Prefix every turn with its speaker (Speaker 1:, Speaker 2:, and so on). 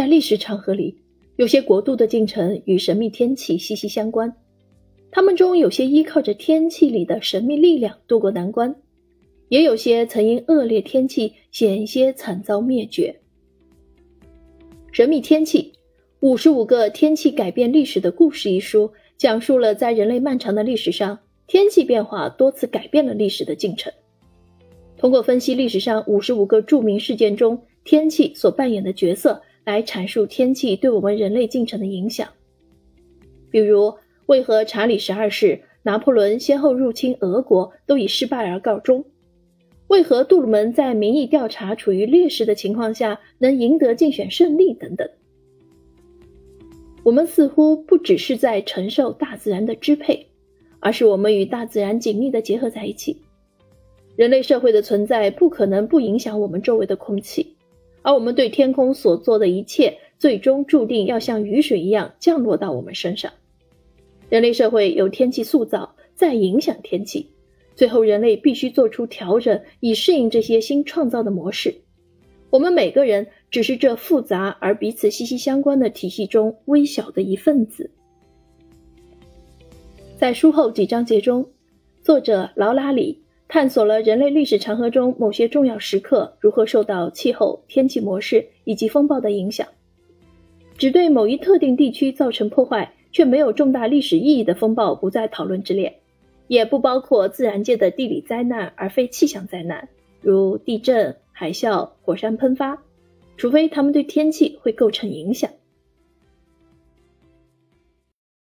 Speaker 1: 在历史长河里，有些国度的进程与神秘天气息息相关，他们中有些依靠着天气里的神秘力量渡过难关，也有些曾因恶劣天气险些惨遭灭绝。神秘天气。五十五个天气改变历史的故事一书，讲述了在人类漫长的历史上，天气变化多次改变了历史的进程。通过分析历史上五十五个著名事件中天气所扮演的角色，来阐述天气对我们人类进程的影响。比如，为何查理十二世、拿破仑先后入侵俄国都以失败而告终？为何杜鲁门在民意调查处于劣势的情况下能赢得竞选胜利？等等。我们似乎不只是在承受大自然的支配，而是我们与大自然紧密的结合在一起。人类社会的存在不可能不影响我们周围的空气，而我们对天空所做的一切，最终注定要像雨水一样降落到我们身上。人类社会由天气塑造，再影响天气，最后人类必须做出调整，以适应这些新创造的模式。我们每个人。只是这复杂而彼此息息相关的体系中微小的一份子。在书后几章节中，作者劳拉里探索了人类历史长河中某些重要时刻如何受到气候、天气模式以及风暴的影响。只对某一特定地区造成破坏却没有重大历史意义的风暴不在讨论之列，也不包括自然界的地理灾难而非气象灾难，如地震、海啸、火山喷发。除非他们对天气会构成影响。